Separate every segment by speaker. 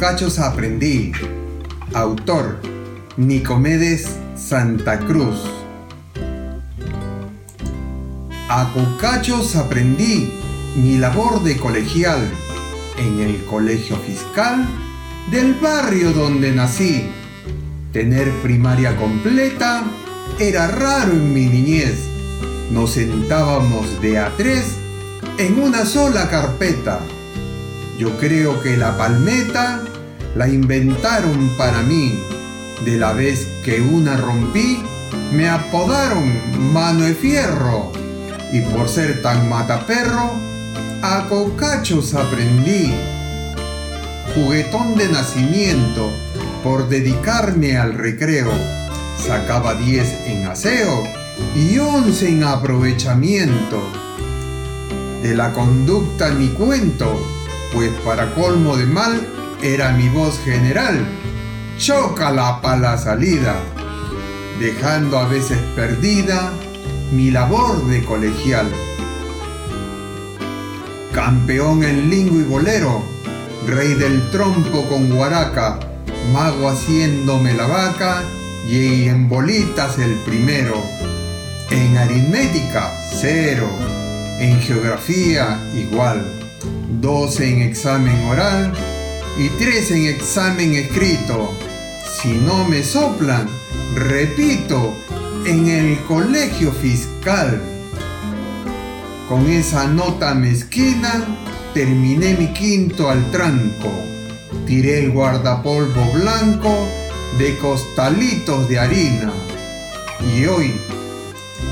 Speaker 1: A Cocachos aprendí. Autor Nicomedes Santa Cruz. A aprendí mi labor de colegial en el colegio fiscal del barrio donde nací. Tener primaria completa era raro en mi niñez. Nos sentábamos de a tres en una sola carpeta yo creo que la palmeta la inventaron para mí. De la vez que una rompí, me apodaron mano de fierro. Y por ser tan mataperro, a cocachos aprendí. Juguetón de nacimiento, por dedicarme al recreo. Sacaba 10 en aseo y 11 en aprovechamiento. De la conducta ni cuento, pues para colmo de mal era mi voz general. Chócala para la salida, dejando a veces perdida mi labor de colegial. Campeón en lingo y bolero, rey del trompo con guaraca, mago haciéndome la vaca y en bolitas el primero. En aritmética, cero. En geografía, igual dos en examen oral y tres en examen escrito. Si no me soplan, repito, en el colegio fiscal. Con esa nota mezquina terminé mi quinto al tranco. Tiré el guardapolvo blanco de costalitos de harina. Y hoy,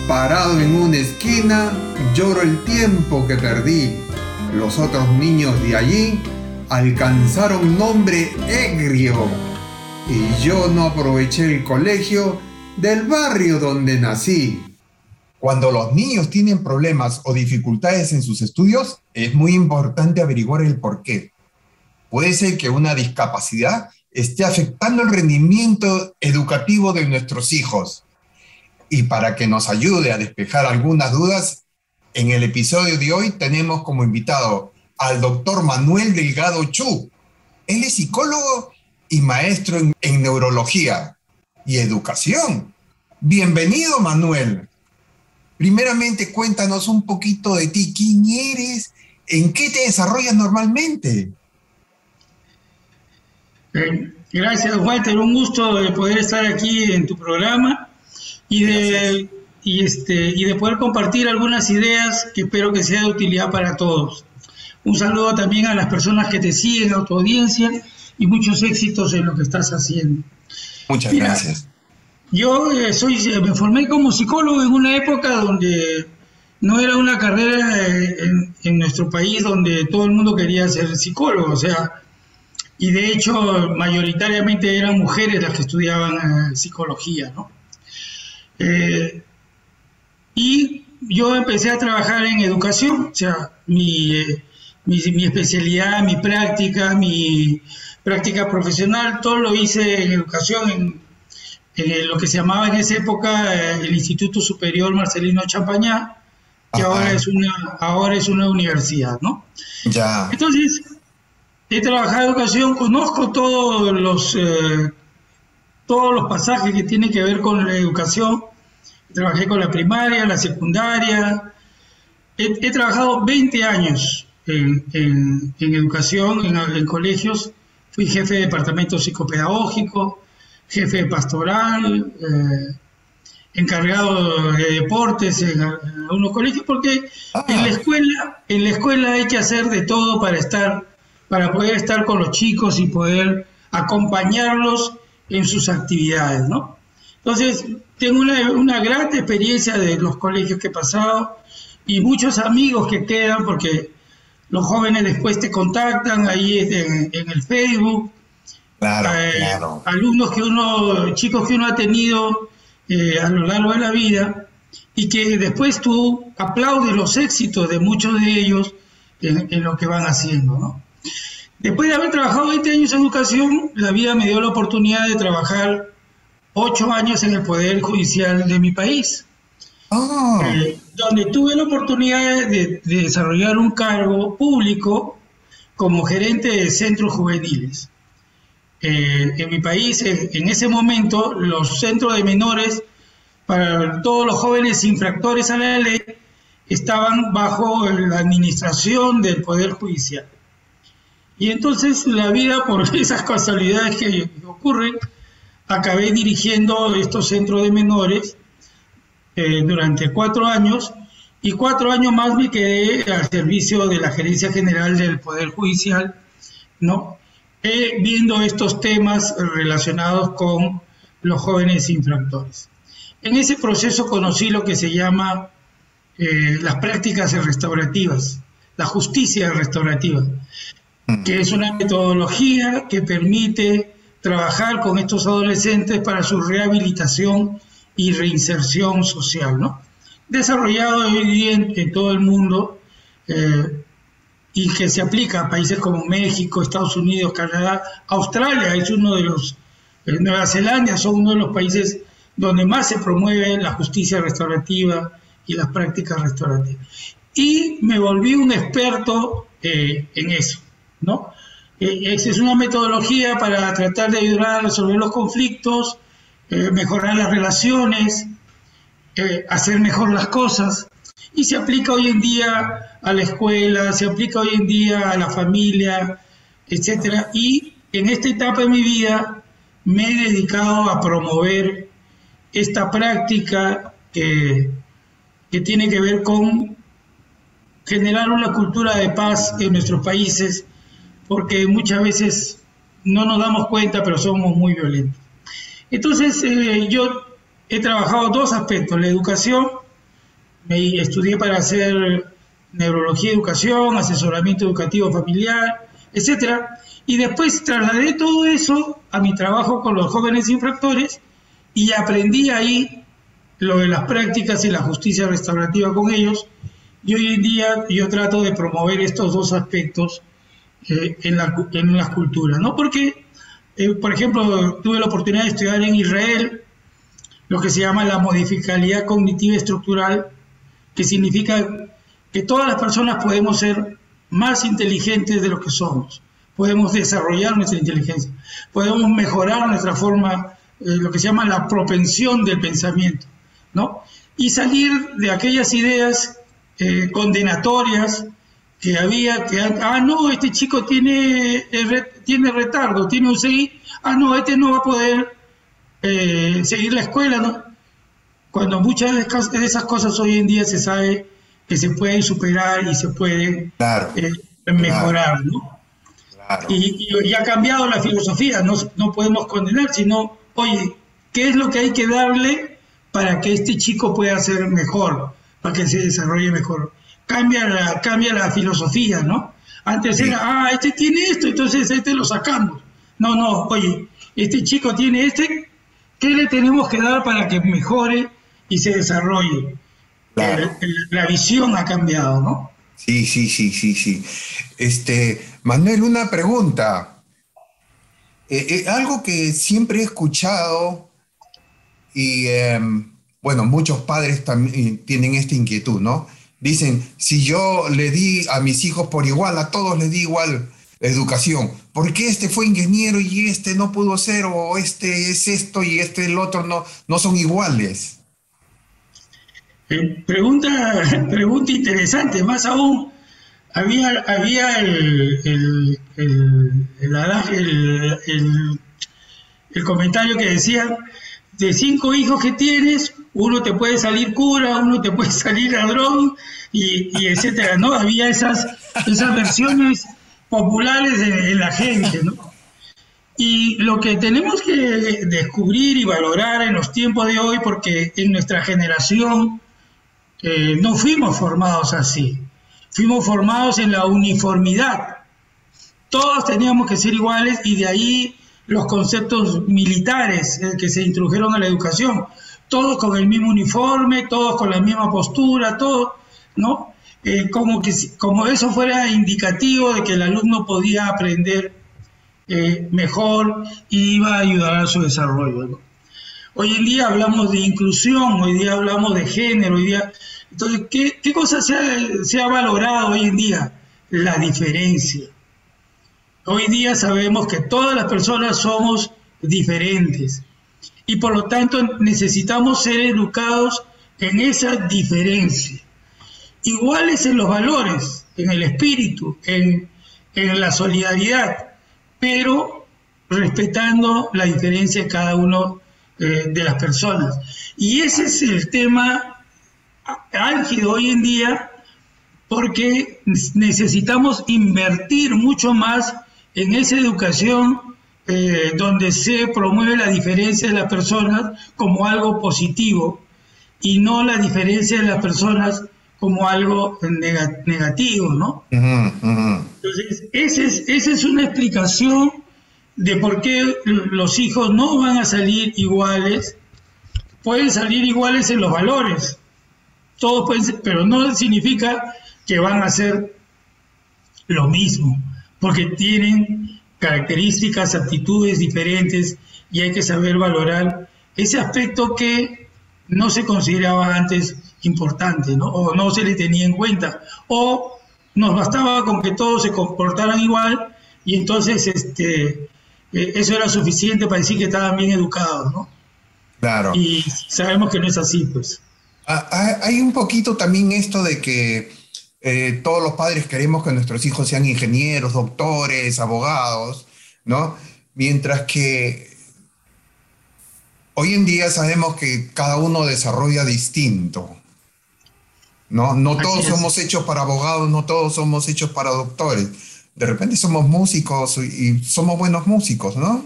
Speaker 1: parado en una esquina, lloro el tiempo que perdí los otros niños de allí alcanzaron nombre egrio y yo no aproveché el colegio del barrio donde nací.
Speaker 2: Cuando los niños tienen problemas o dificultades en sus estudios, es muy importante averiguar el por qué. Puede ser que una discapacidad esté afectando el rendimiento educativo de nuestros hijos. Y para que nos ayude a despejar algunas dudas, en el episodio de hoy tenemos como invitado al doctor Manuel Delgado Chu. Él es psicólogo y maestro en, neurología y educación. Bienvenido, Manuel. Primeramente, cuéntanos un poquito de ti. ¿Quién eres? ¿En qué te desarrollas normalmente?
Speaker 3: Eh, gracias, Walter. Un gusto de poder estar aquí en tu programa y de y, este, y de poder compartir algunas ideas que espero que sea de utilidad para todos. Un saludo también a las personas que te siguen, a tu audiencia y muchos éxitos en lo que estás haciendo.
Speaker 2: Muchas gracias.
Speaker 3: Yo eh, soy, eh, me formé como psicólogo en una época donde no era una carrera eh, en, en, nuestro país donde todo el mundo quería ser psicólogo, o sea, y de hecho mayoritariamente eran mujeres las que estudiaban psicología, ¿no? Y yo empecé a trabajar en educación, o sea, mi, mi, especialidad, mi práctica, mi práctica profesional, todo lo hice en educación, en, lo que se llamaba en esa época eh, el Instituto Superior Marcelino Champañá, que ahora es, una, ahora es una universidad, ¿no?
Speaker 2: Ya.
Speaker 3: Entonces, he trabajado en educación, conozco todos los, eh, todos los pasajes que tienen que ver con la educación, Trabajé con la primaria, la secundaria. He, trabajado 20 años en, educación, en, colegios. Fui jefe de departamento psicopedagógico, jefe de pastoral, eh, encargado de deportes en, algunos colegios, porque en la ah. escuela, en la escuela hay que hacer de todo para estar, para poder estar con los chicos y poder acompañarlos en sus actividades, ¿no? Entonces, tengo una, gran experiencia de los colegios que he pasado y muchos amigos que quedan porque los jóvenes después te contactan ahí en, el Facebook eh, alumnos que uno, chicos que uno ha tenido eh, a lo largo de la vida y que después tú aplaudes los éxitos de muchos de ellos en, lo que van haciendo. ¿no? Después de haber trabajado 20 años en educación, la vida me dio la oportunidad de trabajar 8 años en el Poder Judicial de mi país. Ah. Eh, donde tuve la oportunidad de, desarrollar un cargo público como gerente de centros juveniles. Eh, en mi país, en, ese momento, los centros de menores para todos los jóvenes infractores a la ley estaban bajo la administración del Poder Judicial. Y entonces la vida, por esas casualidades que ocurren, acabé dirigiendo estos centros de menores eh, durante cuatro años y cuatro años más me quedé al servicio de la Gerencia General del Poder Judicial, ¿no? Eh, viendo estos temas relacionados con los jóvenes infractores. En ese proceso conocí lo que se llama eh, las prácticas restaurativas, la justicia restaurativa, mm. que es una metodología que permite trabajar con estos adolescentes para su rehabilitación y reinserción social, ¿no? Desarrollado hoy día en, todo el mundo eh, y que se aplica a países como México, Estados Unidos, Canadá, Australia es uno de los, eh, Nueva Zelanda son uno de los países donde más se promueve la justicia restaurativa y las prácticas restaurativas. Y me volví un experto eh, en eso, ¿no? esa es una metodología para tratar de ayudar a resolver los conflictos, eh, mejorar las relaciones, eh, hacer mejor las cosas. Y se aplica hoy en día a la escuela, se aplica hoy en día a la familia, etc. Y en esta etapa de mi vida me he dedicado a promover esta práctica que, que tiene que ver con generar una cultura de paz en nuestros países, porque muchas veces no nos damos cuenta, pero somos muy violentos. Entonces, eh, yo he trabajado dos aspectos, la educación, me estudié para hacer neurología educación, asesoramiento educativo familiar, etcétera, y después trasladé todo eso a mi trabajo con los jóvenes infractores y aprendí ahí lo de las prácticas y la justicia restaurativa con ellos, y hoy en día yo trato de promover estos dos aspectos eh, en, la, en las culturas, ¿no? Porque eh, por ejemplo, tuve la oportunidad de estudiar en Israel lo que se llama la modificabilidad cognitiva estructural, que significa que todas las personas podemos ser más inteligentes de lo que somos, podemos desarrollar nuestra inteligencia, podemos mejorar nuestra forma, eh, lo que se llama la propensión del pensamiento, ¿no? Y salir de aquellas ideas eh, condenatorias que había, que, ah, no, este chico tiene, tiene retardo, tiene un CI, ah, no, este no va a poder eh, seguir la escuela, ¿no? Cuando muchas de esas cosas hoy en día se sabe que se pueden superar y se pueden eh, mejorar, ¿no? Y, y, ha cambiado la filosofía, no, no podemos condenar, sino, oye, ¿qué es lo que hay que darle para que este chico pueda ser mejor, para que se desarrolle mejor? cambia la, cambia la filosofía, ¿no? Antes era, ah, este tiene esto, entonces este lo sacamos. No, no, oye, este chico tiene este, ¿qué le tenemos que dar para que mejore y se desarrolle? La, visión ha cambiado, ¿no?
Speaker 1: Sí, sí, sí, sí, sí. Este, Manuel, una pregunta. Eh, eh, algo que siempre he escuchado y, em, bueno, muchos padres también tienen esta inquietud, ¿no? Dicen, si yo le di a mis hijos por igual, a todos les di igual educación, ¿por qué este fue ingeniero y este no pudo ser? O este es esto y este el otro no, no son iguales.
Speaker 3: Pregunta, pregunta interesante, más aún, había, había el, el, el comentario que decía, de cinco hijos que tienes, uno te puede salir cura, uno te puede salir ladrón, y, etcétera, ¿no? Había esas, esas versiones populares en, la gente, ¿no? Y lo que tenemos que descubrir y valorar en los tiempos de hoy, porque en nuestra generación eh, no fuimos formados así, fuimos formados en la uniformidad. Todos teníamos que ser iguales y de ahí los conceptos militares eh, que se introdujeron a la educación, todos con el mismo uniforme, todos con la misma postura, todo, ¿no? Eh, como, que, como eso fuera indicativo de que el alumno podía aprender eh, mejor y iba a ayudar a su desarrollo. Hoy en día hablamos de inclusión, hoy día hablamos de género, hoy día... Entonces, ¿qué, qué cosa se ha, se ha valorado hoy en día? La diferencia. Hoy día sabemos que todas las personas somos diferentes y por lo tanto necesitamos ser educados en esa diferencia. Iguales en los valores, en el espíritu, en, en la solidaridad, pero respetando la diferencia de cada uno eh, de las personas. Y ese es el tema álgido hoy en día porque necesitamos invertir mucho más en esa educación eh, donde se promueve la diferencia de las personas como algo positivo y no la diferencia de las personas como algo negativo, ¿no? Entonces, esa es, esa es una explicación de por qué los hijos no van a salir iguales, pueden salir iguales en los valores, todos pueden pero no significa que van a ser lo mismo, porque tienen características, actitudes diferentes y hay que saber valorar ese aspecto que no se consideraba antes importante, ¿no? O no se le tenía en cuenta, o nos bastaba con que todos se comportaran igual y entonces este, eh, eso era suficiente para decir que estaban bien educados, ¿no?
Speaker 1: Claro.
Speaker 3: Y sabemos que no es así, pues.
Speaker 1: Ah, ah, hay un poquito también esto de que eh, todos los padres queremos que nuestros hijos sean ingenieros, doctores, abogados, ¿no? Mientras que hoy en día sabemos que cada uno desarrolla distinto, ¿no? No todos somos hechos para abogados, no todos somos hechos para doctores de repente somos músicos y somos buenos músicos, ¿no?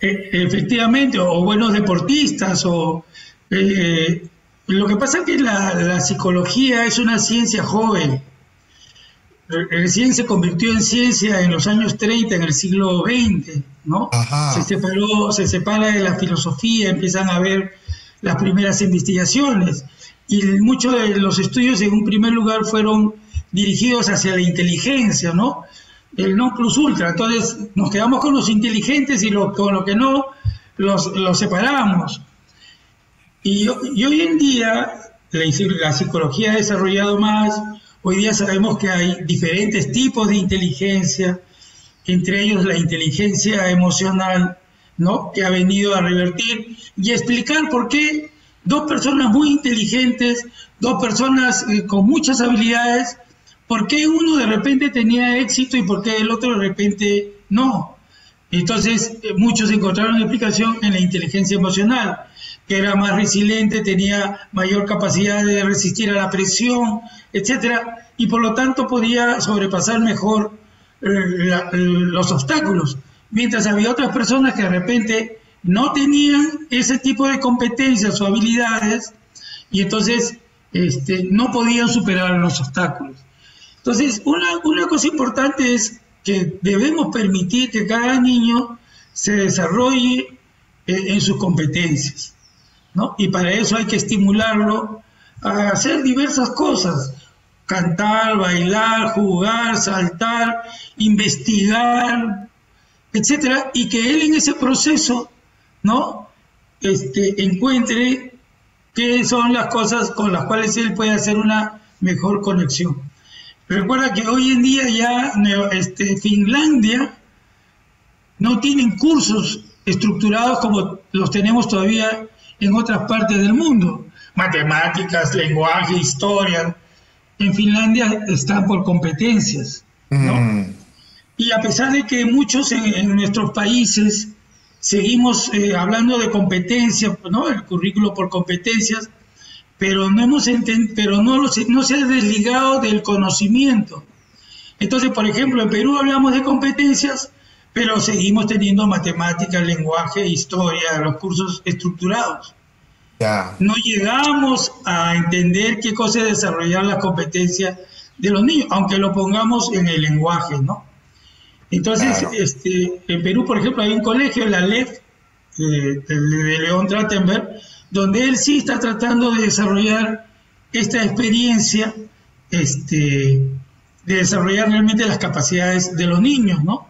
Speaker 3: E, efectivamente, o buenos deportistas, o eh, lo que pasa es que la, psicología es una ciencia joven. Recién se convirtió en ciencia en los años 30, en el siglo XX, ¿no? Se separó, se separa de la filosofía, empiezan a ver las primeras investigaciones. Y muchos de los estudios en un primer lugar fueron dirigidos hacia la inteligencia, ¿no? El no plus ultra. Entonces nos quedamos con los inteligentes y con lo que no los, separamos. Y, hoy en día la, psicología ha desarrollado más, hoy día sabemos que hay diferentes tipos de inteligencia, entre ellos la inteligencia emocional, ¿no? que ha venido a revertir y explicar por qué dos personas muy inteligentes, dos personas eh, con muchas habilidades, ¿por qué uno de repente tenía éxito y por qué el otro de repente no? Entonces, eh, muchos encontraron explicación en la inteligencia emocional, que era más resiliente, tenía mayor capacidad de resistir a la presión, etcétera, y por lo tanto podía sobrepasar mejor eh, los obstáculos. Mientras había otras personas que de repente no tenían ese tipo de competencias o habilidades y entonces este, no podían superar los obstáculos. Entonces, una, una cosa importante es que debemos permitir que cada niño se desarrolle eh, en sus competencias, Y para eso hay que estimularlo a hacer diversas cosas, cantar, bailar, jugar, saltar, investigar, etcétera, y que él en ese proceso, ¿no? Este, encuentre qué son las cosas con las cuales él puede hacer una mejor conexión. Recuerda que hoy en día ya este, Finlandia no tienen cursos estructurados como los tenemos todavía en otras partes del mundo. Matemáticas, lenguaje, historia. En Finlandia están por competencias. Mm. Y a pesar de que muchos en, nuestros países seguimos eh, hablando de competencia, ¿no? el currículo por competencias, pero no, hemos pero no, no se ha desligado del conocimiento. Entonces, por ejemplo, en Perú hablamos de competencias, pero seguimos teniendo matemáticas, lenguaje, historia, los cursos estructurados. No llegamos a entender qué cosa es desarrollar las competencias de los niños, aunque lo pongamos en el lenguaje, ¿no? Entonces, este, en Perú, por ejemplo, hay un colegio, la LEF, de, de León Trattenberg, donde él sí está tratando de desarrollar esta experiencia este, de desarrollar realmente las capacidades de los niños, ¿no?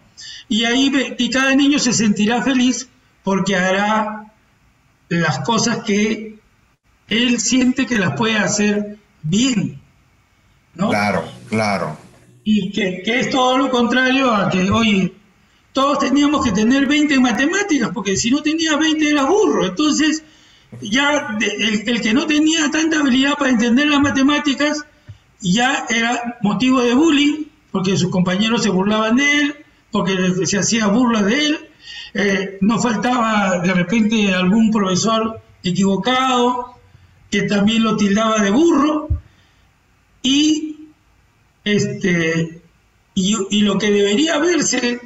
Speaker 3: Y ahí y cada niño se sentirá feliz porque hará las cosas que él siente que las puede hacer bien, ¿no?
Speaker 1: Claro, claro.
Speaker 3: Y que, que es todo lo contrario a que, oye, todos teníamos que tener 20 en matemáticas, porque si no tenía 20 era burro. Entonces, ya el, que no tenía tanta habilidad para entender las matemáticas ya era motivo de bullying, porque sus compañeros se burlaban de él, porque se hacía burla de él, eh, no faltaba de repente algún profesor equivocado que también lo tildaba de burro, y, este, y, lo que debería verse,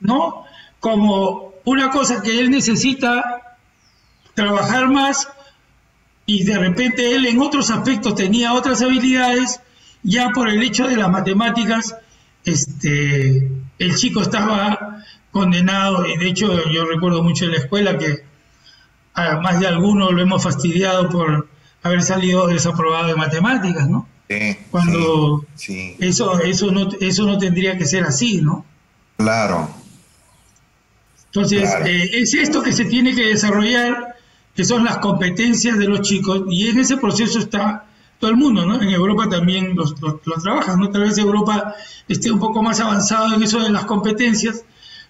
Speaker 3: ¿no? Como una cosa que él necesita trabajar más y de repente él en otros aspectos tenía otras habilidades, ya por el hecho de las matemáticas, este, el chico estaba condenado, y de hecho yo recuerdo mucho en la escuela que a más de algunos lo hemos fastidiado por haber salido desaprobado de matemáticas, ¿no? Cuando Eso, eso, no, eso no tendría que ser así, ¿no?
Speaker 1: Claro.
Speaker 3: Entonces, eh, es esto que se tiene que desarrollar que son las competencias de los chicos, y en ese proceso está todo el mundo, ¿no? En Europa también lo, trabajan, ¿no? Tal vez Europa esté un poco más avanzado en eso de las competencias,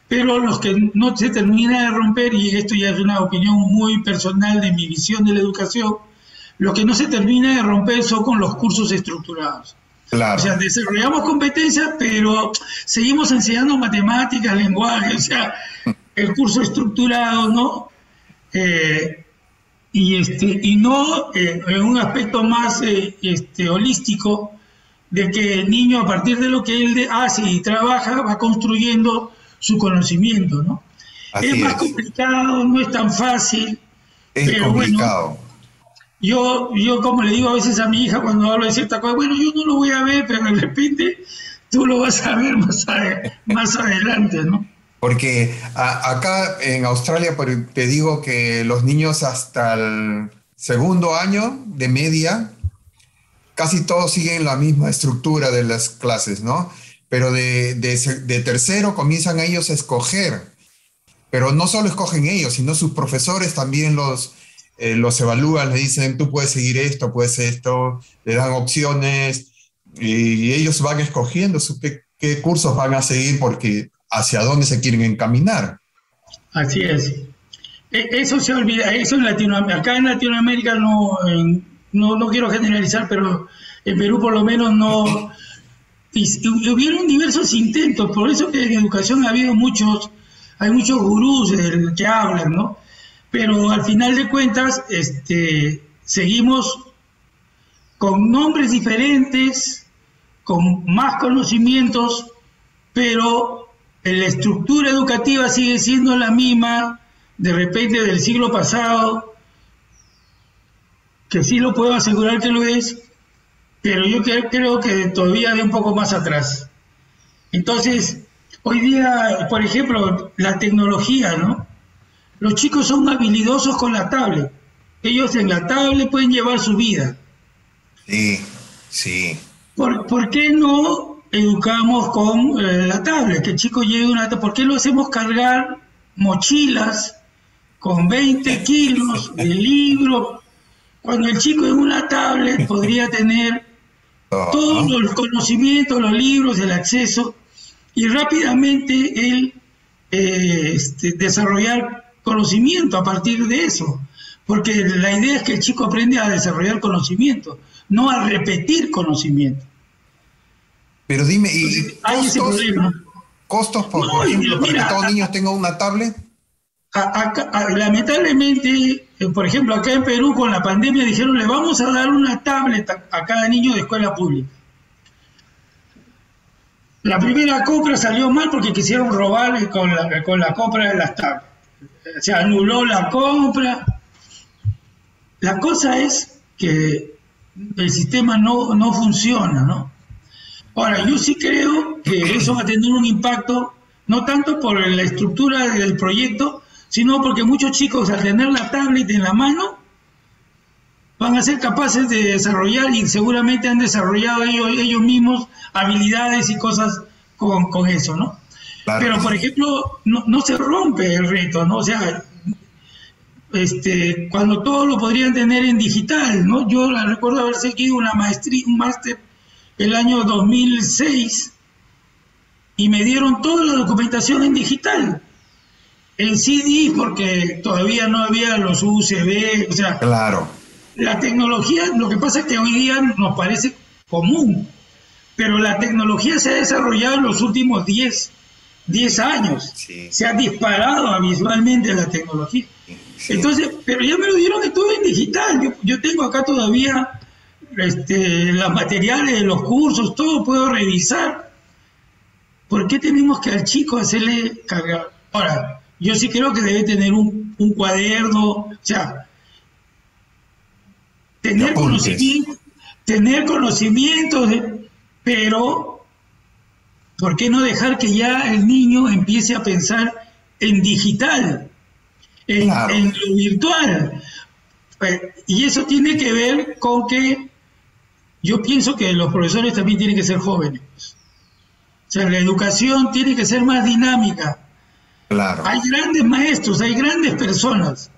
Speaker 3: pero los que no se termina de romper, y esto ya es una opinión muy personal de mi visión de la educación, lo que no se termina de romper son con los cursos estructurados. Claro. O sea, desarrollamos competencias, pero seguimos enseñando matemáticas, lenguaje, o sea, el curso estructurado, ¿no? Eh, y, este, y no eh, en un aspecto más eh, este, holístico de que el niño a partir de lo que él hace y trabaja va construyendo su conocimiento, ¿no? es más complicado, no es tan fácil.
Speaker 1: Es complicado.
Speaker 3: yo, yo como le digo a veces a mi hija cuando hablo de cierta cosa, bueno, yo no lo voy a ver, pero de repente tú lo vas a ver más, más adelante, ¿no?
Speaker 1: Porque acá en Australia te digo que los niños hasta el segundo año de media, casi todos siguen la misma estructura de las clases, ¿no? Pero de, tercero comienzan ellos a escoger. Pero no solo escogen ellos, sino sus profesores también los, eh, evalúan, le dicen, tú puedes seguir esto, puedes esto, le dan opciones y ellos van escogiendo qué cursos van a seguir porque hacia dónde se quieren encaminar.
Speaker 3: Así es. E, eso se olvida, eso en Latinoamérica, acá en Latinoamérica no, no, no, quiero generalizar, pero en Perú por lo menos no, hubieron diversos intentos, por eso que en educación ha habido muchos, hay muchos gurús que hablan, ¿no? Pero al final de cuentas, este, seguimos con nombres diferentes, con más conocimientos, pero la estructura educativa sigue siendo la misma de repente del siglo pasado, que sí lo puedo asegurar que lo es, pero yo creo que todavía de un poco más atrás. Entonces, hoy día, por ejemplo, la tecnología, ¿no? Los chicos son habilidosos con la tablet. Ellos en la tablet pueden llevar su vida.
Speaker 1: Sí, sí.
Speaker 3: ¿Por, ¿por qué no educamos con eh, la tablet, que el chico lleve una tablet. ¿Por qué lo hacemos cargar mochilas con 20 kilos de libro? Cuando el chico en una tablet podría tener todos los conocimientos, los libros, el acceso y rápidamente él eh, este, desarrollar conocimiento a partir de eso. Porque la idea es que el chico aprende a desarrollar conocimiento, no a repetir conocimiento.
Speaker 1: Pero dime, ¿y costos, costos por, ejemplo, para que todos los niños tengan una tablet?
Speaker 3: lamentablemente, eh, por ejemplo, acá en Perú con la pandemia dijeron le vamos a dar una tablet a, cada niño de escuela pública. La primera compra salió mal porque quisieron robar con la, con la compra de las tablets. Se anuló la compra. La cosa es que el sistema no, no funciona, ¿no? Ahora, yo sí creo que eso va a tener un impacto no tanto por la estructura del proyecto, sino porque muchos chicos al tener la tablet en la mano van a ser capaces de desarrollar y seguramente han desarrollado ellos, ellos mismos habilidades y cosas con, con eso, ¿no? Pero, por ejemplo, no, no, se rompe el reto, ¿no? O sea, este, cuando todos lo podrían tener en digital, ¿no? Yo recuerdo haber seguido una maestría, un máster el año 2006 y me dieron toda la documentación en digital, en CD, porque todavía no había los USB, o sea,
Speaker 1: claro.
Speaker 3: la tecnología, lo que pasa es que hoy día nos parece común, pero la tecnología se ha desarrollado en los últimos 10, 10 años, se ha disparado visualmente la tecnología. Entonces, pero ya me lo dieron todo en digital, yo, yo tengo acá todavía este, los materiales de los cursos, todo puedo revisar. ¿Por qué tenemos que al chico hacerle cargar? Ahora, yo sí creo que debe tener un, cuaderno, o sea, tener conocimiento, tener conocimiento, pero ¿por qué no dejar que ya el niño empiece a pensar en digital, en, en lo virtual? Eh, y eso tiene que ver con que yo pienso que los profesores también tienen que ser jóvenes. O sea, la educación tiene que ser más dinámica.
Speaker 1: Claro.
Speaker 3: Hay grandes maestros, hay grandes personas,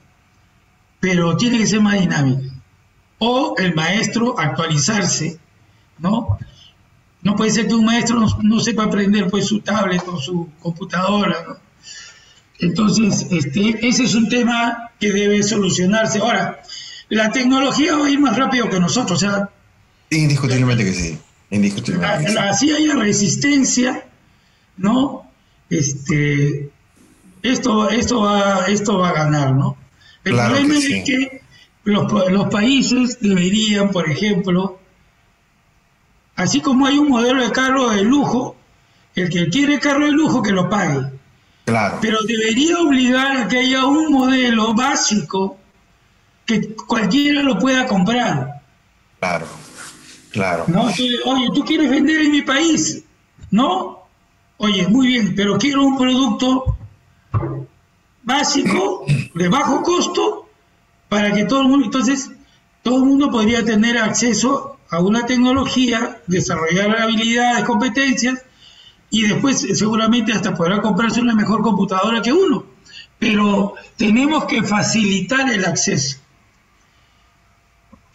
Speaker 3: pero tiene que ser más dinámica. O el maestro actualizarse, ¿no? No puede ser que un maestro no, sepa aprender pues su tablet o su computadora, ¿no? Entonces, este, ese es un tema que debe solucionarse. Ahora, la tecnología va a ir más rápido que nosotros, o sea,
Speaker 1: Indiscutiblemente que sí. Indiscutiblemente.
Speaker 3: Así haya resistencia, ¿no? Este, esto, esto, va, esto va a ganar, ¿no? El problema es que los, los países deberían, por ejemplo, así como hay un modelo de carro de lujo, el que quiere carro de lujo que lo pague.
Speaker 1: Claro.
Speaker 3: Pero debería obligar a que haya un modelo básico que cualquiera lo pueda comprar.
Speaker 1: Claro. Claro.
Speaker 3: ¿no? oye, tú quieres vender en mi país, ¿no? Oye, muy bien, pero quiero un producto básico, de bajo costo, para que todo el mundo, entonces, todo el mundo podría tener acceso a una tecnología, desarrollar habilidades, competencias, y después seguramente hasta podrá comprarse una mejor computadora que uno. Pero tenemos que facilitar el acceso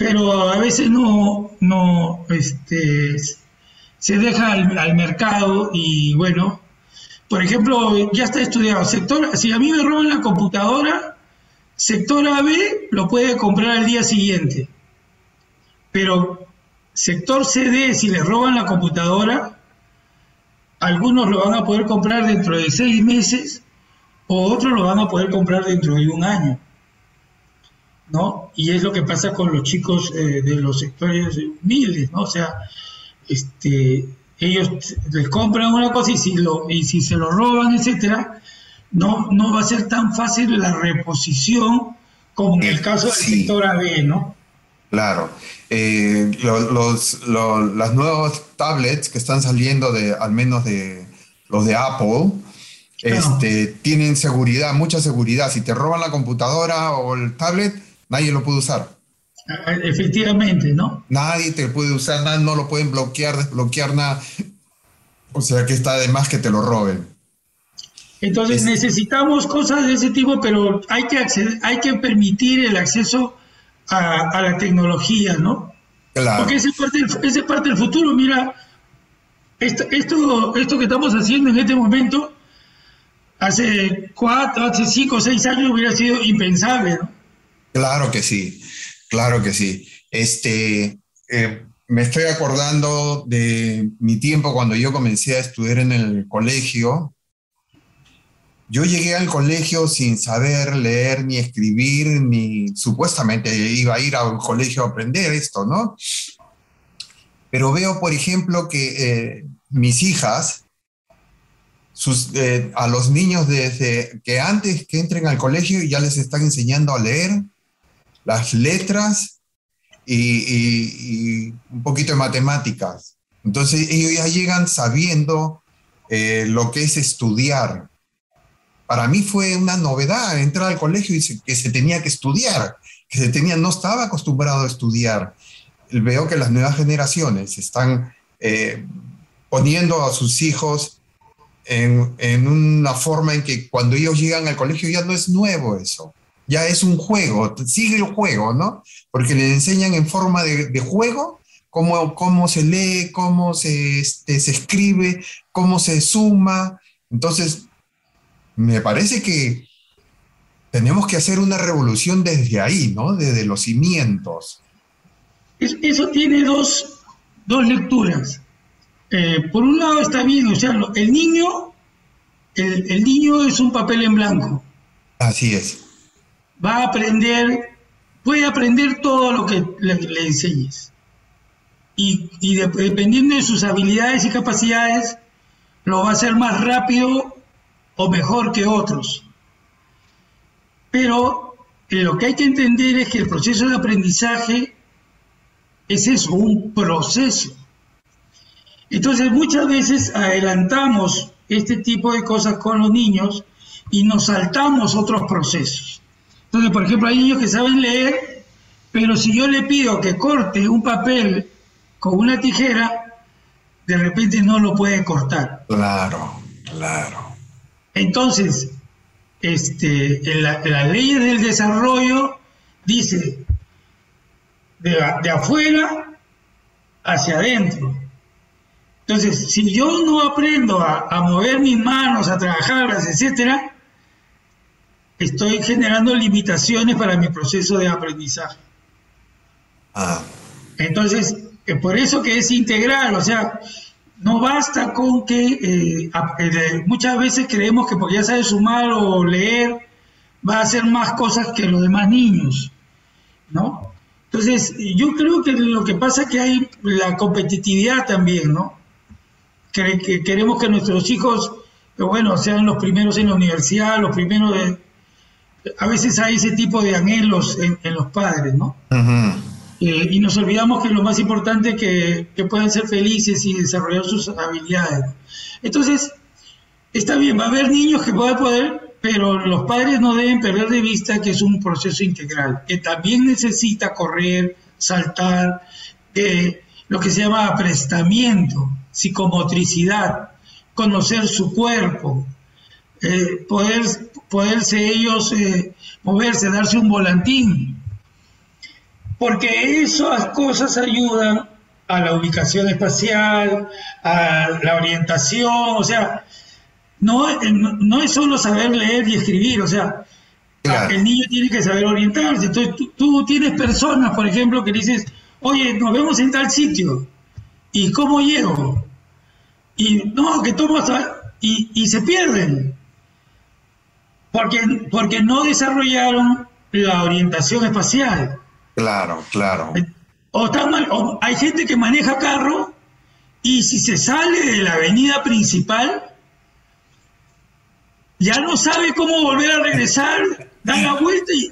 Speaker 3: pero a veces no, no este, se deja al, mercado y bueno, por ejemplo, ya está estudiado. Sector, si a mí me roban la computadora, sector AB lo puede comprar al día siguiente. Pero sector CD, si le roban la computadora, algunos lo van a poder comprar dentro de seis meses o otros lo van a poder comprar dentro de un año. ¿No? Y es lo que pasa con los chicos eh, de los sectores humildes, ¿no? O sea, este, ellos les compran una cosa y si, lo, y si se lo roban, etcétera, no, no va a ser tan fácil la reposición como en el caso del sector AB, ¿no?
Speaker 1: Claro. Eh, los, las nuevas tablets que están saliendo de, al menos de los de Apple, este, tienen seguridad, mucha seguridad. Si te roban la computadora o el tablet, nadie lo puede usar.
Speaker 3: Efectivamente, ¿no?
Speaker 1: Nadie te puede usar, nada, no lo pueden bloquear, desbloquear nada. O sea que está de más que te lo roben.
Speaker 3: Entonces necesitamos cosas de ese tipo, pero hay que, hay que permitir el acceso a, la tecnología, ¿no?
Speaker 1: Claro.
Speaker 3: Porque esa es parte del, parte del futuro. Mira, esto, esto, esto que estamos haciendo en este momento, hace cuatro, hace cinco o seis años hubiera sido impensable, ¿no?
Speaker 1: Claro que sí, claro que sí. Este, eh, me estoy acordando de mi tiempo cuando yo comencé a estudiar en el colegio. Yo llegué al colegio sin saber leer ni escribir, ni supuestamente iba a ir a un colegio a aprender esto, ¿no? Pero veo, por ejemplo, que eh, mis hijas, eh, a los niños desde que antes que entren al colegio ya les están enseñando a leer, las letras y, un poquito de matemáticas. Entonces ellos ya llegan sabiendo eh, lo que es estudiar. Para mí fue una novedad entrar al colegio y que se tenía que estudiar, que se tenía, no estaba acostumbrado a estudiar. Veo que las nuevas generaciones están eh, poniendo a sus hijos en, una forma en que cuando ellos llegan al colegio ya no es nuevo eso, ya es un juego, sigue el juego, ¿no? Porque le enseñan en forma de, de juego cómo, cómo se lee, cómo se, este, se escribe, cómo se suma. Entonces, me parece que tenemos que hacer una revolución desde ahí, ¿no? Desde los cimientos.
Speaker 3: Eso tiene dos, dos lecturas. Eh, por un lado está bien, o sea, el niño, el, niño es un papel en blanco.
Speaker 1: Así es.
Speaker 3: Va a aprender, puede aprender todo lo que le, enseñes. Y, dependiendo de sus habilidades y capacidades, lo va a hacer más rápido o mejor que otros. Pero lo que hay que entender es que el proceso de aprendizaje es eso, un proceso. Entonces muchas veces adelantamos este tipo de cosas con los niños y nos saltamos otros procesos. Entonces, por ejemplo, hay niños que saben leer, pero si yo le pido que corte un papel con una tijera, de repente no lo puede cortar.
Speaker 1: Claro, claro.
Speaker 3: Entonces, este, la, las leyes del desarrollo dice de, de afuera hacia adentro. Entonces, si yo no aprendo a, mover mis manos, a trabajarlas, etcétera, estoy generando limitaciones para mi proceso de aprendizaje. Ah. Entonces, es por eso que es integral, o sea, no basta con que eh, eh, muchas veces creemos que porque ya sabe sumar o leer, va a hacer más cosas que los demás niños, ¿no? Entonces, yo creo que lo que pasa es que hay la competitividad también, ¿no? que, queremos que nuestros hijos, bueno, sean los primeros en la universidad, los primeros de... A veces hay ese tipo de anhelos en, los padres, ¿no? Eh, y nos olvidamos que lo más importante es que, que puedan ser felices y desarrollar sus habilidades. Entonces, está bien, va a haber niños que puedan poder, pero los padres no deben perder de vista que es un proceso integral, que también necesita correr, saltar, eh, lo que se llama aprestamiento psicomotricidad, conocer su cuerpo, eh, poder, poderse ellos eh, moverse, darse un volantín, porque esas cosas ayudan a la ubicación espacial, a la orientación, o sea, no, no, es solo saber leer y escribir, o sea, el niño tiene que saber orientarse. Entonces tú, tú, tienes personas, por ejemplo, que dices, oye, nos vemos en tal sitio. ¿Y cómo llego? Y no, que todos y, y se pierden. Porque, porque no desarrollaron la orientación espacial.
Speaker 1: Claro, claro.
Speaker 3: O, o hay gente que maneja carro y si se sale de la avenida principal, ya no sabe cómo volver a regresar, da la vuelta y,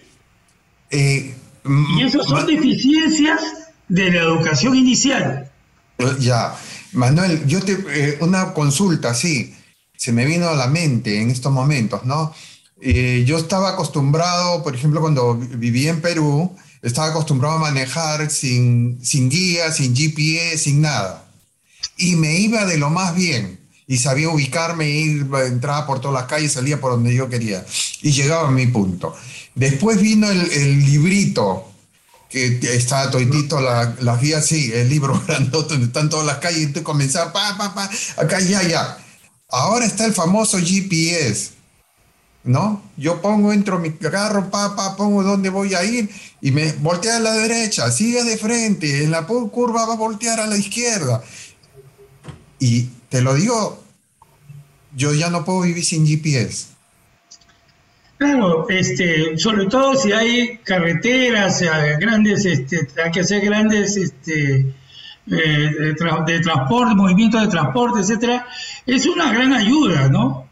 Speaker 3: eh, y eso son deficiencias de la educación inicial.
Speaker 1: Ya, Manuel, yo te, eh, una consulta, sí, se me vino a la mente en estos momentos, ¿no? Eh, yo estaba acostumbrado, por ejemplo, cuando viví en Perú, estaba acostumbrado a manejar sin, sin guía, sin GPS, sin nada. Y me iba de lo más bien. Y sabía ubicarme, ir, entraba por todas las calles, salía por donde yo quería. Y llegaba a mi punto. Después vino el, el librito que está toitito la, las vías, sí, el libro grandote donde están todas las calles, y tú comenzaba, pa, pa, pa, acá, ya, ya. Ahora está el famoso GPS, ¿no? Yo pongo, entro mi carro, pa, pa, pongo dónde voy a ir y me voltea a la derecha, sigue de frente, en la curva va a voltear a la izquierda. Y te lo digo, yo ya no puedo vivir sin GPS.
Speaker 3: Claro, este, sobre todo si hay carreteras, grandes, este, hay que hacer grandes este, eh, de, transporte, movimientos de transporte, etcétera, es una gran ayuda, ¿no?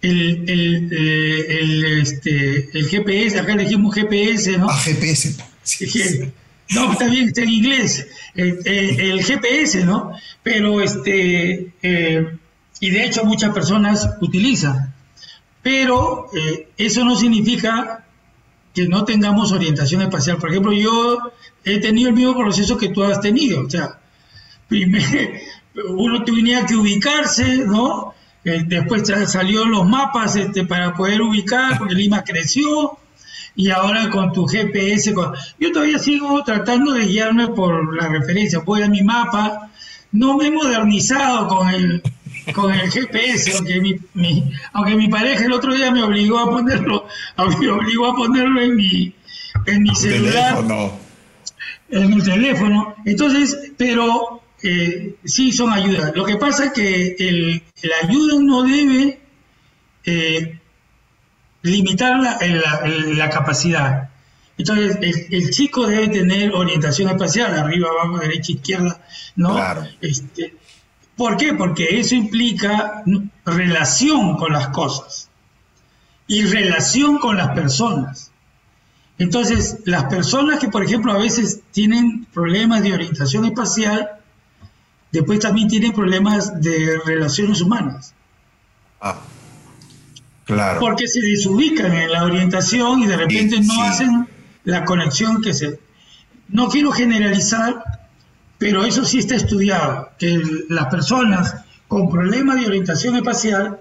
Speaker 3: El, el, eh, el, este, el GPS, acá le dijimos GPS, ¿no?
Speaker 1: Ah, GPS.
Speaker 3: No, está bien, está en inglés. El, GPS, ¿no? Pero este, eh, y de hecho muchas personas utilizan. Pero eh, eso no significa que no tengamos orientación espacial. Por ejemplo, yo he tenido el mismo proceso que tú has tenido. O sea, primero, uno tenía que ubicarse, ¿no? Eh, después salió los mapas este, para poder ubicar, porque Lima creció, y ahora con tu GPS, yo todavía sigo tratando de guiarme por la referencia, voy a mi mapa, no me he modernizado con el, con el GPS, aunque mi, aunque mi pareja el otro día me obligó a ponerlo, me obligó a ponerlo en mi, en mi celular. En el teléfono. Entonces, pero eh, sí son ayudas. Lo que pasa es que el, la ayuda no debe eh, limitar la, capacidad. Entonces, el, chico debe tener orientación espacial, arriba, abajo, derecha, izquierda, ¿no? Este, ¿Por qué? Porque eso implica relación con las cosas y relación con las personas. Entonces, las personas que, por ejemplo, a veces tienen problemas de orientación espacial, después también tienen problemas de relaciones humanas.
Speaker 1: Ah, claro.
Speaker 3: Porque se desubican en la orientación y de repente no hacen la conexión que se... No quiero generalizar, pero eso sí está estudiado, que las personas con problemas de orientación espacial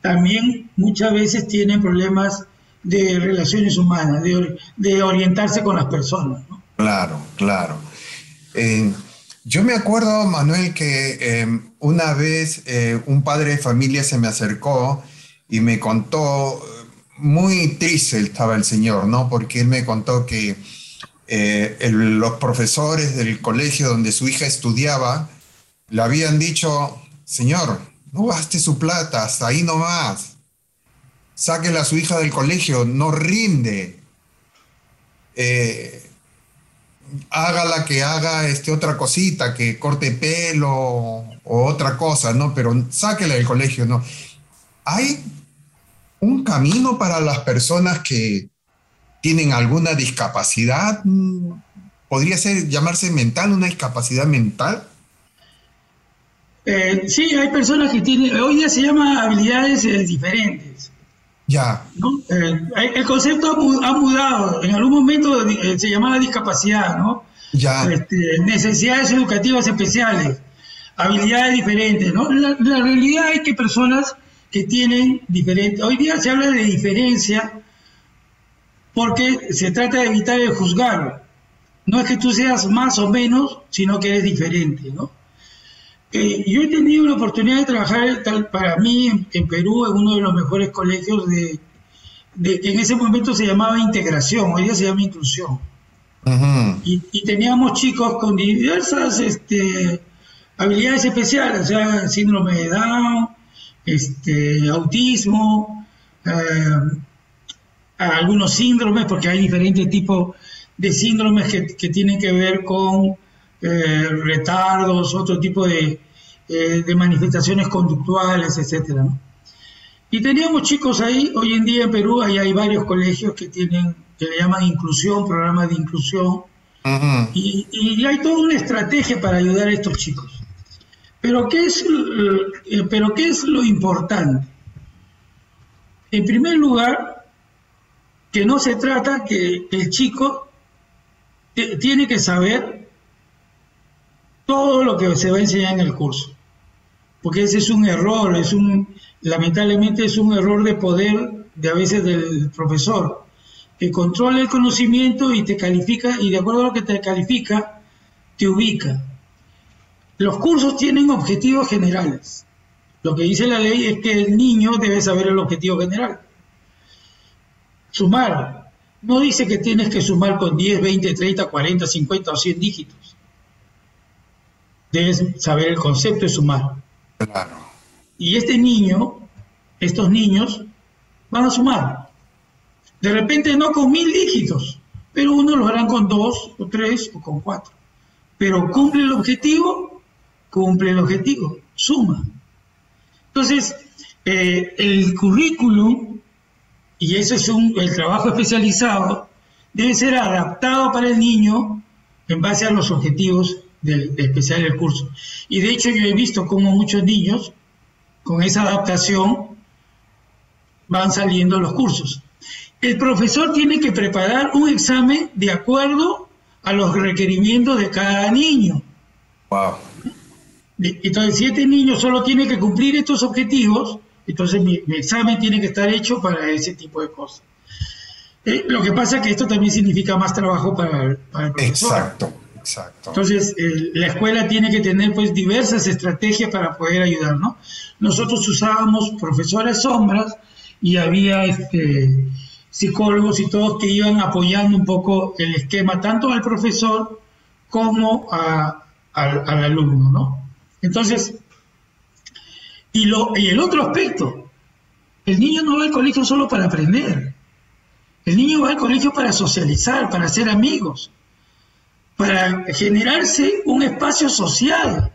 Speaker 3: también muchas veces tienen problemas de relaciones humanas, de, orientarse con las personas.
Speaker 1: Claro, claro. Eh, yo me acuerdo, Manuel, que eh, una vez eh, un padre de familia se me acercó y me contó, muy triste estaba el señor, ¿no? Porque él me contó que eh, los profesores del colegio donde su hija estudiaba le habían dicho, señor, no gaste su plata, hasta ahí nomás. Sáquela a su hija del colegio, no rinde. Eh, hágala que haga este, otra cosita, que corte pelo o otra cosa, ¿no? Pero sáquela del colegio, ¿no? Hay un camino para las personas que tienen alguna discapacidad. ¿Podría ser llamarse mental, una discapacidad mental?
Speaker 3: Eh, sí, hay personas que tienen, hoy día se llama habilidades eh, diferentes.
Speaker 1: Ya.
Speaker 3: Eh, el concepto ha mudado. En algún momento eh, se llamaba discapacidad, ¿no?
Speaker 1: Ya.
Speaker 3: Este, necesidades educativas especiales, habilidades diferentes, ¿no? La, realidad es que personas que tienen diferentes. Hoy día se habla de diferencia porque se trata de evitar el juzgar. No es que tú seas más o menos, sino que eres diferente, ¿no? Yo he tenido la oportunidad de trabajar para mí en, Perú en uno de los mejores colegios de, que en ese momento se llamaba integración, hoy día se llama inclusión. y, teníamos chicos con diversas este, habilidades especiales, o sea, síndrome de Down, este, autismo, eh, algunos síndromes, porque hay diferentes tipos de síndromes que tienen que ver con eh, retardos, otro tipo de, eh, de manifestaciones conductuales, etcétera. Y teníamos chicos ahí, hoy en día en Perú ahí hay varios colegios que tienen, que le llaman inclusión, programas de inclusión, y, y, hay toda una estrategia para ayudar a estos chicos. Pero ¿qué es, eh, pero ¿qué es lo importante? En primer lugar, que no se trata que el chico tiene que saber todo lo que se va a enseñar en el curso. Porque ese es un error, es un, lamentablemente es un error de poder de a veces del profesor, que controla el conocimiento y te califica, y de acuerdo a lo que te califica, te ubica. Los cursos tienen objetivos generales. Lo que dice la ley es que el niño debe saber el objetivo general. Sumar. No dice que tienes que sumar con 10, 20, 30, 40, 50 o 100 dígitos debes saber el concepto de sumar.
Speaker 1: Claro.
Speaker 3: Y este niño, estos niños, van a sumar. De repente no con mil dígitos, pero uno lo harán con dos o tres o con cuatro. Pero cumple el objetivo, cumple el objetivo, suma. Entonces, eh, el currículum, y eso es un, el trabajo especializado, debe ser adaptado para el niño en base a los objetivos de, especial el curso. Y de hecho yo he visto como muchos niños con esa adaptación van saliendo los cursos. El profesor tiene que preparar un examen de acuerdo a los requerimientos de cada niño. Wow. Entonces, si este niño solo tiene que cumplir estos objetivos, entonces mi, examen tiene que estar hecho para ese tipo de cosas. Eh, lo que pasa es que esto también significa más trabajo para, el profesor.
Speaker 1: Exacto, exacto.
Speaker 3: Entonces, la escuela tiene que tener pues diversas estrategias para poder ayudar, ¿no? Nosotros usábamos profesores sombras y había este, psicólogos y todos que iban apoyando un poco el esquema, tanto al profesor como al, al alumno, ¿no? Entonces, y, lo, y el otro aspecto, el niño no va al colegio solo para aprender. El niño va al colegio para socializar, para hacer amigos, para generarse un espacio social.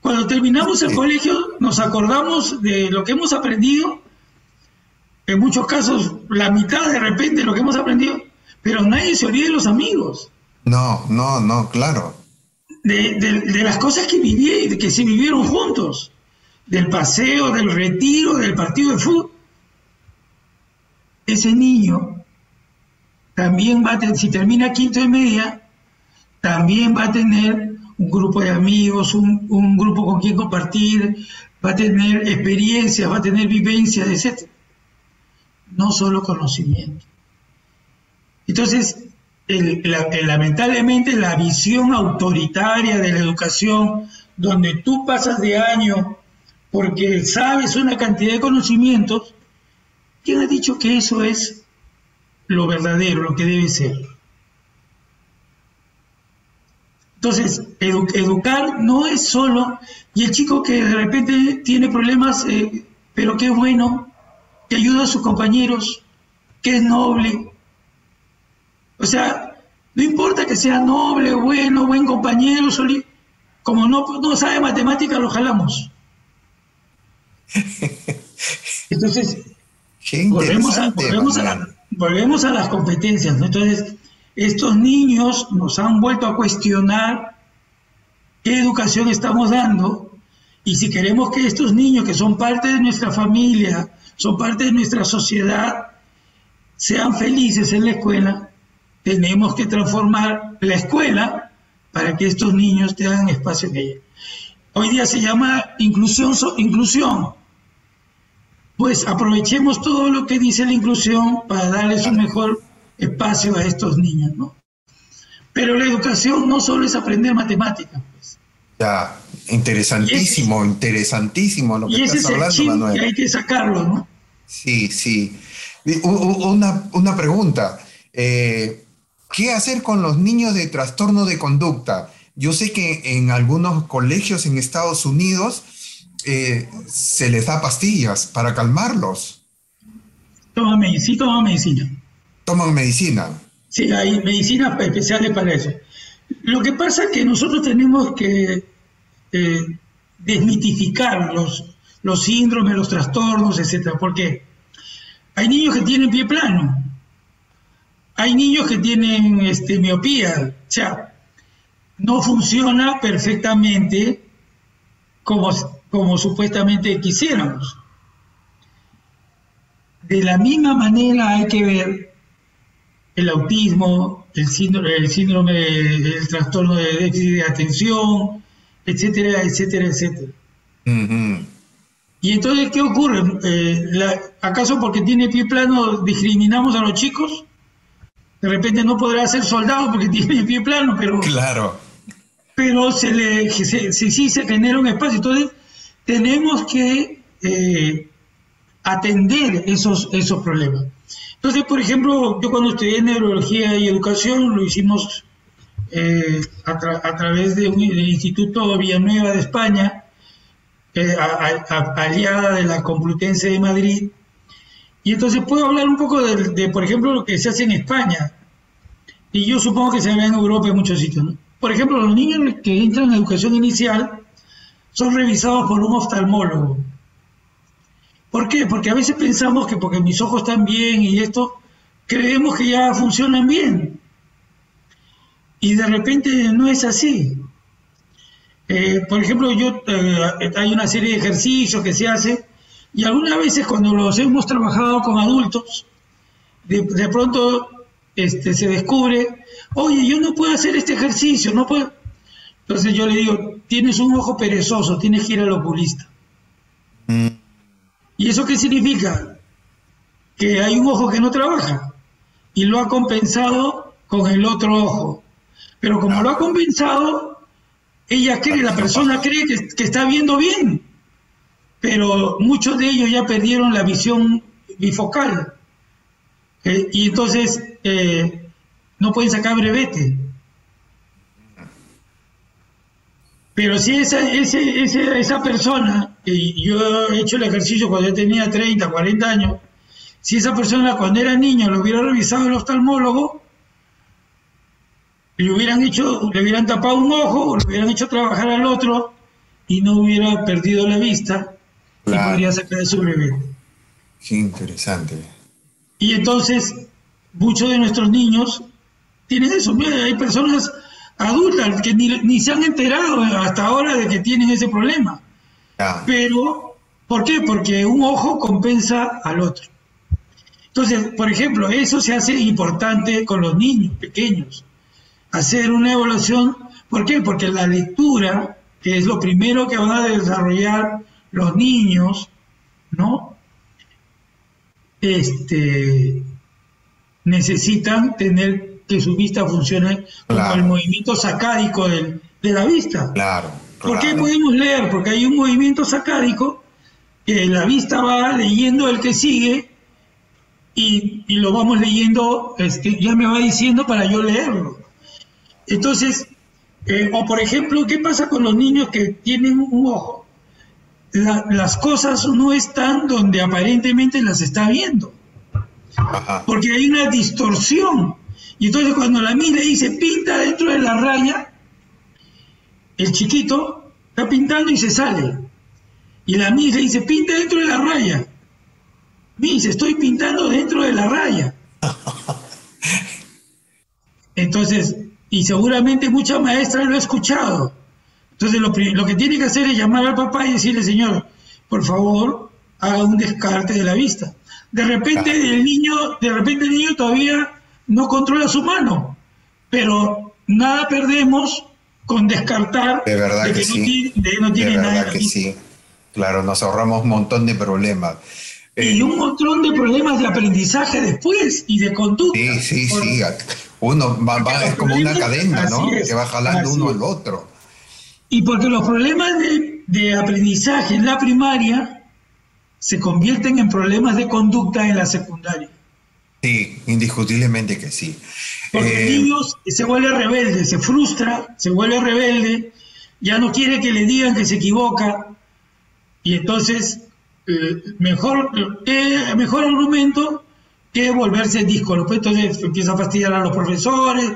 Speaker 3: Cuando terminamos el colegio nos acordamos de lo que hemos aprendido, en muchos casos la mitad de repente de lo que hemos aprendido, pero nadie se olvida de los amigos.
Speaker 1: No, no, no, claro.
Speaker 3: De, de las cosas que viví, que se vivieron juntos del paseo, del retiro, del partido de fútbol, ese niño también va a tener, si termina quinto de media, también va a tener un grupo de amigos, un, grupo con quien compartir, va a tener experiencias, va a tener vivencias, etc. No solo conocimiento. Entonces, lamentablemente la visión autoritaria de la educación, donde tú pasas de año porque sabes una cantidad de conocimientos, ¿quién ha dicho que eso es lo verdadero, lo que debe ser? Entonces, educar no es solo, y el chico que de repente tiene problemas, eh, pero qué bueno, que ayuda a sus compañeros, que es noble. O sea, no importa que sea noble, bueno, buen compañero, como no, no sabe matemática, lo jalamos. Entonces, volvemos a, volvemos, a las competencias. Entonces, estos niños nos han vuelto a cuestionar qué educación estamos dando y si queremos que estos niños, que son parte de nuestra familia, son parte de nuestra sociedad, sean felices en la escuela, tenemos que transformar la escuela para que estos niños tengan espacio en ella. Hoy día se llama inclusión, inclusión pues aprovechemos todo lo que dice la inclusión para darles un mejor espacio a estos niños, ¿no? Pero la educación no solo es aprender matemáticas, pues.
Speaker 1: Ya, interesantísimo, interesantísimo lo que
Speaker 3: y
Speaker 1: ese
Speaker 3: estás es el hablando, hay que sacarlo, ¿no?
Speaker 1: Sí, sí. Una, una pregunta. Eh, ¿Qué hacer con los niños de trastorno de conducta? Yo sé que en algunos colegios en Estados Unidos eh, se les da pastillas para calmarlos.
Speaker 3: Toman medicina, toman medicina.
Speaker 1: Toman medicina.
Speaker 3: Sí, hay medicinas especiales para eso. Lo que pasa es que nosotros tenemos que eh, desmitificar los, síndromes, los trastornos, etcétera, porque hay niños que tienen pie plano, hay niños que tienen este, miopía, o sea, no funciona perfectamente como como supuestamente quisiéramos. De la misma manera hay que ver el autismo, el síndrome, el síndrome del trastorno de déficit de atención, etcétera, etcétera, etcétera. Y entonces, ¿qué ocurre? Eh, ¿Acaso porque tiene pie plano discriminamos a los chicos? De repente no podrá ser soldado porque tiene pie plano, pero...
Speaker 1: Claro.
Speaker 3: Pero se le, sí se genera un espacio. Entonces, tenemos que eh, atender esos, esos problemas. Entonces, por ejemplo, yo cuando estudié neurología y educación lo hicimos eh, a, través del Instituto Villanueva de España, eh, aliada de la Complutense de Madrid. Y entonces puedo hablar un poco de, por ejemplo, lo que se hace en España. Y yo supongo que se ve en Europa en muchos sitios. Por ejemplo, los niños que entran en educación inicial son revisados por un oftalmólogo. ¿Por qué? Porque a veces pensamos que porque mis ojos están bien y esto, creemos que ya funcionan bien. Y de repente no es así. Eh, por ejemplo, yo eh, hay una serie de ejercicios que se hace y algunas veces cuando los hemos trabajado con adultos, de, pronto este, se descubre, oye, yo no puedo hacer este ejercicio, no puedo. Entonces yo le digo, tienes un ojo perezoso, tienes que ir al oculista. ¿Y eso qué significa? Que hay un ojo que no trabaja y lo ha compensado con el otro ojo. Pero como lo ha compensado, ella cree, la persona cree que, está viendo bien, pero muchos de ellos ya perdieron la visión bifocal. Eh, y entonces eh, no pueden sacar brevete. Pero si esa, ese, esa persona, yo he hecho el ejercicio cuando yo tenía 30, 40 años, si esa persona cuando era niño lo hubiera revisado el oftalmólogo, le hubieran hecho, le hubieran tapado un ojo, le hubieran hecho trabajar al otro y no hubiera perdido la vista y podría sacar su brevete.
Speaker 1: Qué interesante.
Speaker 3: Y entonces, muchos de nuestros niños tienen eso. hay personas adultas que ni, se han enterado hasta ahora de que tienen ese problema. Pero, ¿por qué? Porque un ojo compensa al otro. Entonces, por ejemplo, eso se hace importante con los niños pequeños. Hacer una evaluación. ¿Por qué? Porque la lectura, que es lo primero que van a desarrollar los niños, ¿no? Este, necesitan tener que su vista funcione como el movimiento sacádico de la vista.
Speaker 1: Claro.
Speaker 3: ¿Por qué podemos leer? Porque hay un movimiento sacádico que la vista va leyendo el que sigue y, lo vamos leyendo, este, ya me va diciendo para yo leerlo. Entonces, eh, o por ejemplo, ¿qué pasa con los niños que tienen un ojo? las cosas no están donde aparentemente las está viendo. Porque hay una distorsión y entonces cuando la mira dice, pinta dentro de la raya, el chiquito está pintando y se sale. Y la mira dice, pinta dentro de la raya. Dice, estoy pintando dentro de la raya. Entonces, y seguramente mucha maestra lo ha escuchado. Entonces lo, lo, que tiene que hacer es llamar al papá y decirle, señor, por favor, haga un descarte de la vista. De repente el niño, de repente el niño todavía no controla su mano, pero nada perdemos con descartar
Speaker 1: de verdad que,
Speaker 3: sí. no tiene, de
Speaker 1: verdad que sí. Claro, nos ahorramos un montón de problemas.
Speaker 3: Y eh, un montón de problemas de aprendizaje después y de conducta.
Speaker 1: Sí, sí, sí. Uno va, es como una cadena, ¿no? que va jalando uno al otro.
Speaker 3: Y porque los problemas de, de aprendizaje en la primaria se convierten en problemas de conducta en la secundaria.
Speaker 1: Sí, indiscutiblemente que sí.
Speaker 3: Porque el eh, niño se vuelve rebelde, se frustra, se vuelve rebelde, ya no quiere que le digan que se equivoca, y entonces eh, mejor, eh, mejor argumento que volverse díscolo. Pues entonces empieza a fastidiar a los profesores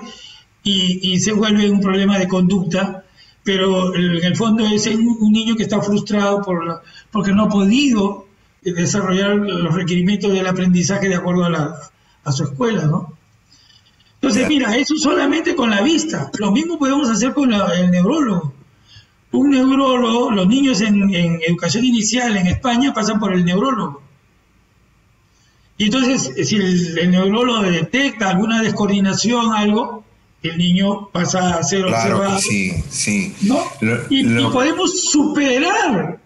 Speaker 3: y, se vuelve un problema de conducta, pero en el fondo es un, niño que está frustrado por porque no ha podido desarrollar los requerimientos del aprendizaje de acuerdo a la, a su escuela, ¿no? Entonces, mira, eso solamente con la vista. Lo mismo podemos hacer con el neurólogo. Un neurólogo, los niños en, educación inicial en España pasan por el neurólogo. Y entonces, si el, neurólogo detecta alguna descoordinación, algo, el niño pasa a ser observado.
Speaker 1: Sí, sí.
Speaker 3: ¿no? y, podemos superar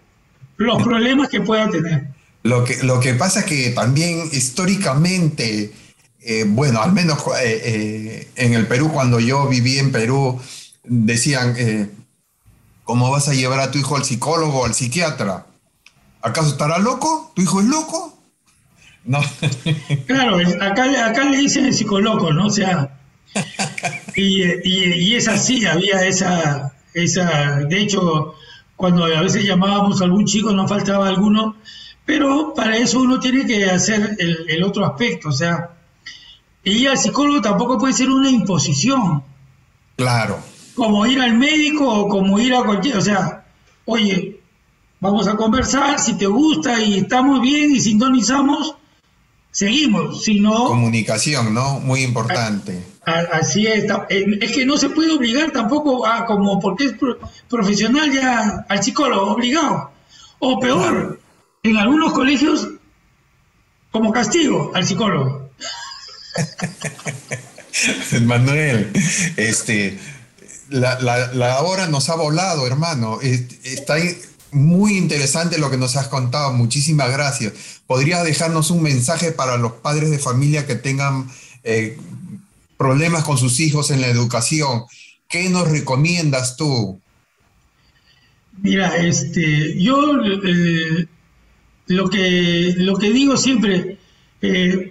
Speaker 3: los problemas que pueda tener.
Speaker 1: Lo que, lo que pasa es que también históricamente eh, bueno, al menos eh, eh, en el Perú, cuando yo viví en Perú, decían, ¿cómo vas a llevar a tu hijo al psicólogo o al psiquiatra? ¿Acaso estará loco? ¿Tu hijo es loco?
Speaker 3: No. Claro, acá, acá le dicen el psicólogo, ¿no? O sea, y, es así, había esa, esa, de hecho, cuando a veces llamábamos a algún chico, no faltaba alguno, pero para eso uno tiene que hacer el, el otro aspecto, o sea, y al psicólogo tampoco puede ser una imposición.
Speaker 1: Claro.
Speaker 3: Como ir al médico o como ir a cualquier, o sea, oye, vamos a conversar, si te gusta y estamos bien y sintonizamos, seguimos, si no...
Speaker 1: Comunicación, ¿no? Muy importante.
Speaker 3: Así es, es que no se puede obligar tampoco a, como porque es profesional ya, al psicólogo, obligado. O peor, en algunos colegios, como castigo al psicólogo.
Speaker 1: Manuel, este, la, hora nos ha volado, hermano. Está muy interesante lo que nos has contado. Muchísimas gracias. ¿Podrías dejarnos un mensaje para los padres de familia que tengan eh, problemas con sus hijos en la educación. ¿Qué nos recomiendas tú?
Speaker 3: Mira, este, yo eh, lo, que, lo que digo siempre, eh,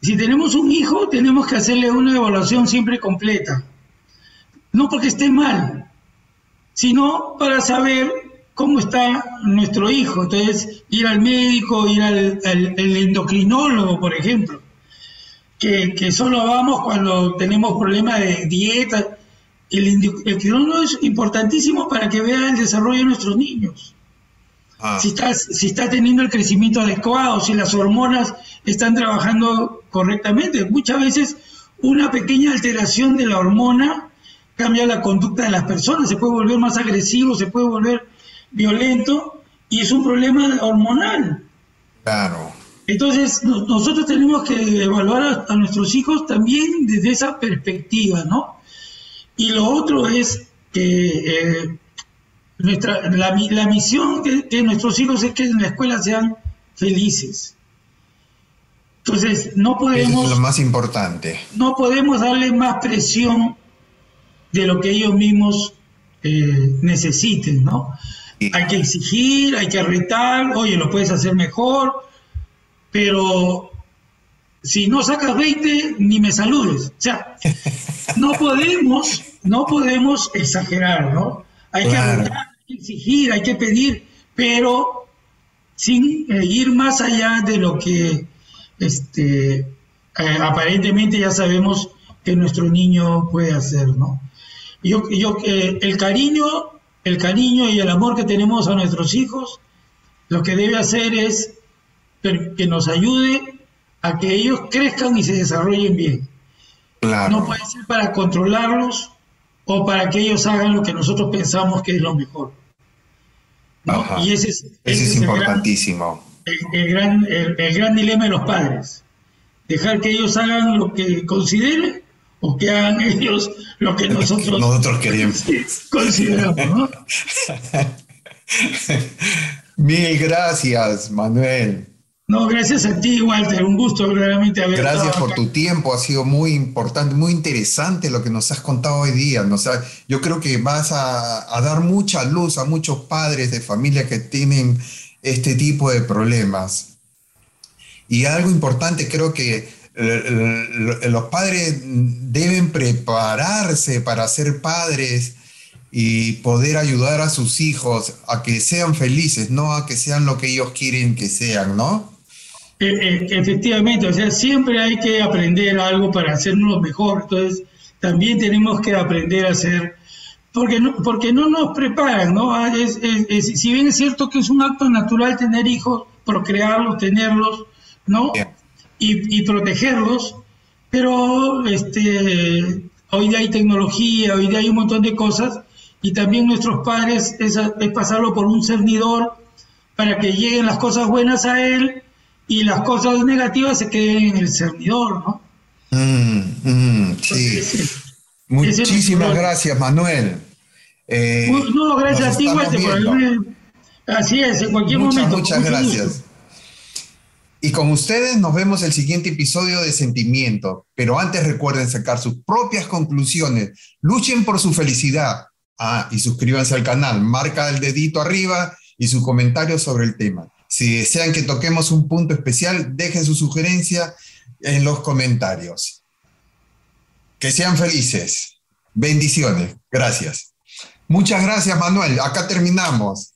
Speaker 3: si tenemos un hijo, tenemos que hacerle una evaluación siempre completa. No porque esté mal, sino para saber cómo está nuestro hijo. Entonces, ir al médico, ir al endocrinólogo, por ejemplo que, solo vamos cuando tenemos problemas de dieta. El, el es importantísimo para que vea el desarrollo de nuestros niños. Ah. Si, está, si está teniendo el crecimiento adecuado, si las hormonas están trabajando correctamente. Muchas veces una pequeña alteración de la hormona cambia la conducta de las personas, se puede volver más agresivo, se puede volver violento y es un problema hormonal.
Speaker 1: Claro.
Speaker 3: Entonces, nosotros tenemos que evaluar a, nuestros hijos también desde esa perspectiva, ¿no? Y lo otro es que eh, nuestra, la, misión de, nuestros hijos es que en la escuela sean felices. Entonces, no podemos...
Speaker 1: es lo más importante.
Speaker 3: No podemos darle más presión de lo que ellos mismos eh, necesiten, ¿no? Hay que exigir, hay que retar, oye, lo puedes hacer mejor, pero si no sacas 20, ni me saludes. O sea, no podemos, no podemos exagerar, ¿no? Hay que exigir, hay que pedir, pero sin eh, ir más allá de lo que este, eh, aparentemente ya sabemos que nuestro niño puede hacer, ¿no? Yo, yo, eh, el cariño, el cariño y el amor que tenemos a nuestros hijos, lo que debe hacer es que nos ayude a que ellos crezcan y se desarrollen bien. No puede ser para controlarlos o para que ellos hagan lo que nosotros pensamos que es lo mejor.
Speaker 1: Y ese es, importantísimo.
Speaker 3: El gran, el, gran, dilema de los padres. Dejar que ellos hagan lo que consideren o que hagan ellos lo que nosotros,
Speaker 1: nosotros queremos.
Speaker 3: consideramos.
Speaker 1: Mil gracias, Manuel.
Speaker 3: No, gracias a ti, Walter. Un gusto verdaderamente haber
Speaker 1: Gracias por tu tiempo. Ha sido muy importante, muy interesante lo que nos has contado hoy día. ¿no? yo creo que vas a, dar mucha luz a muchos padres de familia que tienen este tipo de problemas. Y algo importante, creo que los padres deben prepararse para ser padres y poder ayudar a sus hijos a que sean felices, no a que sean lo que ellos quieren que sean, ¿no?
Speaker 3: E, e, efectivamente, o sea, siempre hay que aprender algo para hacernos mejor. Entonces, también tenemos que aprender a hacer, porque no, porque no nos preparan, ¿no? Ah, si bien es cierto que es un acto natural tener hijos, procrearlos, tenerlos, ¿no? Y, protegerlos, pero este, hoy día hay tecnología, hoy día hay un montón de cosas, y también nuestros padres es, es pasarlo por un cernidor para que lleguen las cosas buenas a él y las cosas negativas se queden en el cernidor, ¿no?
Speaker 1: Mm, mm, sí. Muchísimas gracias, Manuel.
Speaker 3: Eh, no, gracias a ti, Walter, Así es, en cualquier momento.
Speaker 1: Muchas gracias. Y con ustedes nos vemos el siguiente episodio de Sentimiento. Pero antes recuerden sacar sus propias conclusiones. Luchen por su felicidad. Ah, y suscríbanse al canal. Marca el dedito arriba y su comentario sobre el tema. Si desean que toquemos un punto especial, dejen su sugerencia en los comentarios. Que sean felices. Bendiciones. Gracias. Muchas gracias, Manuel. Acá terminamos.